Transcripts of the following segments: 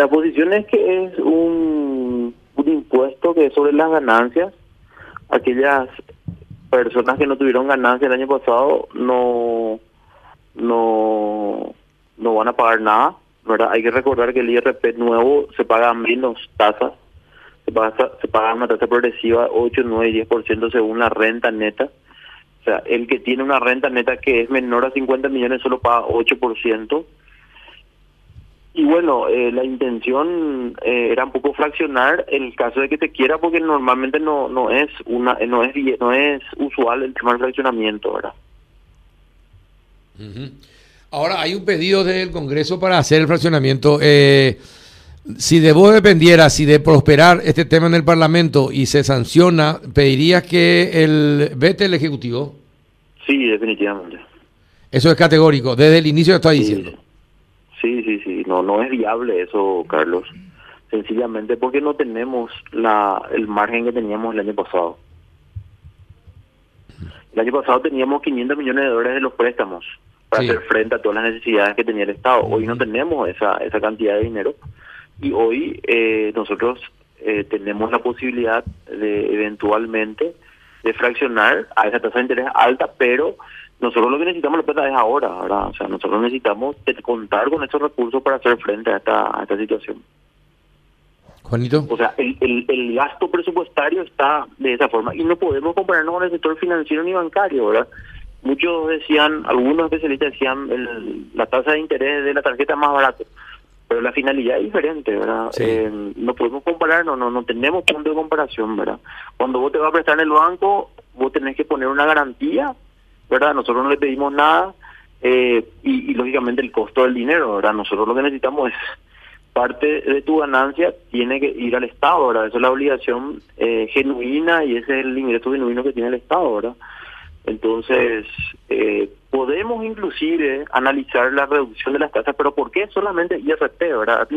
la posición es que es un, un impuesto que es sobre las ganancias. Aquellas personas que no tuvieron ganancias el año pasado no no no van a pagar nada, ¿verdad? Hay que recordar que el IRP nuevo se paga menos tasas, se paga, se paga una tasa progresiva 8, 9 y 10% según la renta neta. O sea, el que tiene una renta neta que es menor a 50 millones solo paga 8%. Y bueno, eh, la intención eh, era un poco fraccionar el caso de que te quiera porque normalmente no no es una no es no es usual el tema del fraccionamiento, ¿verdad? Ahora hay un pedido del Congreso para hacer el fraccionamiento. Eh, si de vos dependiera, si de prosperar este tema en el Parlamento y se sanciona, ¿pedirías que el vete el Ejecutivo? Sí, definitivamente. Eso es categórico, desde el inicio lo está diciendo. Sí, sí, sí, no, no es viable eso, Carlos. Sencillamente porque no tenemos la, el margen que teníamos el año pasado. El año pasado teníamos 500 millones de dólares de los préstamos para hacer frente a todas las necesidades que tenía el Estado. Hoy no tenemos esa, esa cantidad de dinero y hoy eh, nosotros eh, tenemos la posibilidad de eventualmente de fraccionar a esa tasa de interés alta, pero nosotros lo que necesitamos la plata es ahora, ¿verdad? O sea, nosotros necesitamos contar con estos recursos para hacer frente a esta, a esta situación. Juanito. O sea, el, el, el, gasto presupuestario está de esa forma y no podemos compararnos con el sector financiero ni bancario, ¿verdad? Muchos decían, algunos especialistas decían, el, la tasa de interés de la tarjeta es más barata, pero la finalidad es diferente, ¿verdad? Eh, no podemos comparar, no, no, no tenemos punto de comparación, ¿verdad? Cuando vos te vas a prestar en el banco, vos tenés que poner una garantía, ¿verdad? Nosotros no le pedimos nada eh, y, lógicamente el costo del dinero, ¿verdad? Nosotros lo que necesitamos es parte de tu ganancia tiene que ir al Estado, ¿verdad? Esa es la obligación eh, genuina y ese es el ingreso genuino que tiene el Estado, ¿verdad? Entonces, eh, podemos inclusive analizar la reducción de las tasas, pero ¿por qué solamente IRP, verdad?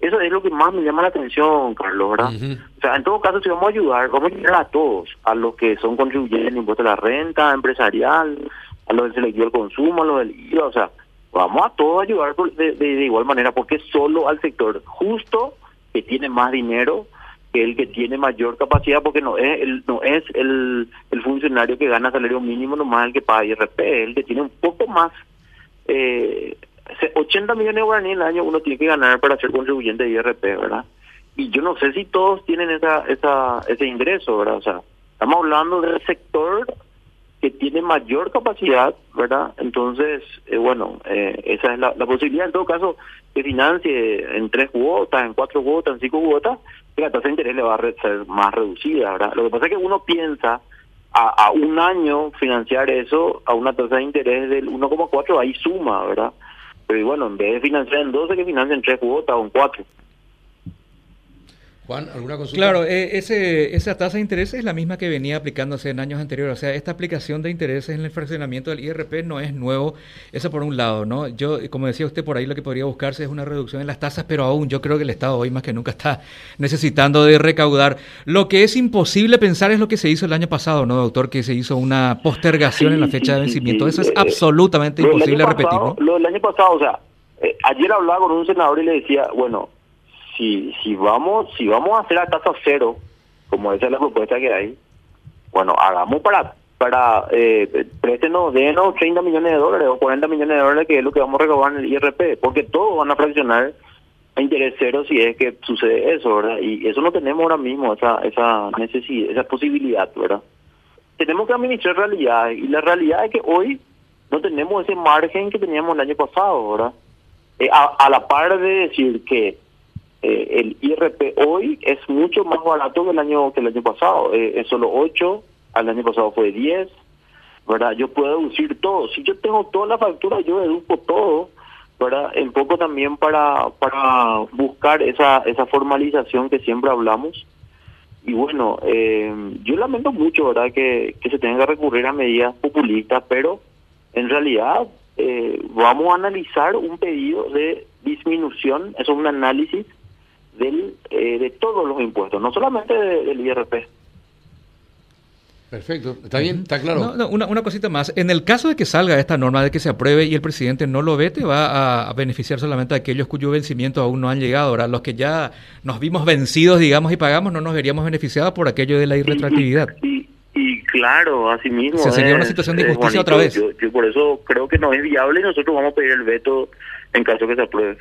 Eso es lo que más me llama la atención, Carlos, ¿verdad? O sea, en todo caso, si vamos a ayudar, vamos a ayudar a todos, a los que son contribuyentes del impuesto a la renta empresarial, a los del selectivo del consumo, a los del IVA, o sea, vamos a todos ayudar de, de, igual manera, porque solo al sector justo que tiene más dinero que el que tiene mayor capacidad, porque no es el, no es el, el funcionario que gana salario mínimo nomás el que paga IRP, el que tiene un poco más. Eh, 80 millones de guaraníes al año uno tiene que ganar para ser contribuyente de IRP, ¿verdad? Y yo no sé si todos tienen esa, esa, ese ingreso, ¿verdad? O sea, estamos hablando del sector que tiene mayor capacidad, ¿verdad? Entonces, eh, bueno, eh, esa es la, posibilidad. En todo caso, que financie en tres cuotas, en cuatro cuotas, en cinco cuotas, la tasa de interés le va a ser más reducida, ¿verdad? Lo que pasa es que uno piensa a, a un año financiar eso a una tasa de interés del 1,4, ahí suma, ¿verdad? Pero bueno, en vez de financiar en 12, que financien en tres cuotas o en cuatro. Juan, ¿alguna consulta? Claro, eh, ese, esa tasa de interés es la misma que venía aplicándose en años anteriores. O sea, esta aplicación de intereses en el fraccionamiento del IRP no es nuevo. Eso por un lado, ¿no? Yo, como decía usted, por ahí lo que podría buscarse es una reducción en las tasas, pero aún yo creo que el Estado hoy más que nunca está necesitando de recaudar. Lo que es imposible pensar es lo que se hizo el año pasado, ¿no, doctor? Que se hizo una postergación en la fecha de vencimiento. Eso es absolutamente imposible repetir, ¿no? Lo del año pasado, o sea, eh, ayer hablaba con un senador y le decía, bueno, si si vamos si vamos a hacer a tasa cero, como esa es la propuesta que hay, bueno, hagamos para para eh, préstenos, denos 30 millones de dólares o 40 millones de dólares, que es lo que vamos a recabar en el IRP, porque todos van a fraccionar a interés cero si es que sucede eso, ¿verdad? Y eso no tenemos ahora mismo, esa esa necesidad, esa posibilidad, ¿verdad? Tenemos que administrar realidad y la realidad es que hoy no tenemos ese margen que teníamos el año pasado, ¿verdad? Eh, a la par de decir que eh, el IRP hoy es mucho más barato que el año que el año pasado. Eh, es solo 8, al año pasado fue 10. ¿verdad? Yo puedo deducir todo. Si yo tengo toda la factura, yo deduzco todo. ¿verdad? Un poco también para, para buscar esa, esa formalización que siempre hablamos. Y bueno, eh, yo lamento mucho verdad que, que se tenga que recurrir a medidas populistas, pero en realidad eh, vamos a analizar un pedido de disminución, eso es un análisis del, eh, de todos los impuestos, no solamente del IRP. Perfecto, está bien, está claro. una, una, cosita más. En el caso de que salga esta norma de que se apruebe y el presidente no lo vete, va a, beneficiar solamente a aquellos cuyo vencimiento aún no han llegado. Ahora, los que ya nos vimos vencidos, digamos, y pagamos, no nos veríamos beneficiados por aquello de la irretroactividad. Y, y, claro, así mismo. sería una situación de injusticia otra vez. Yo, por eso creo que no es viable y nosotros vamos a pedir el veto en caso que se apruebe.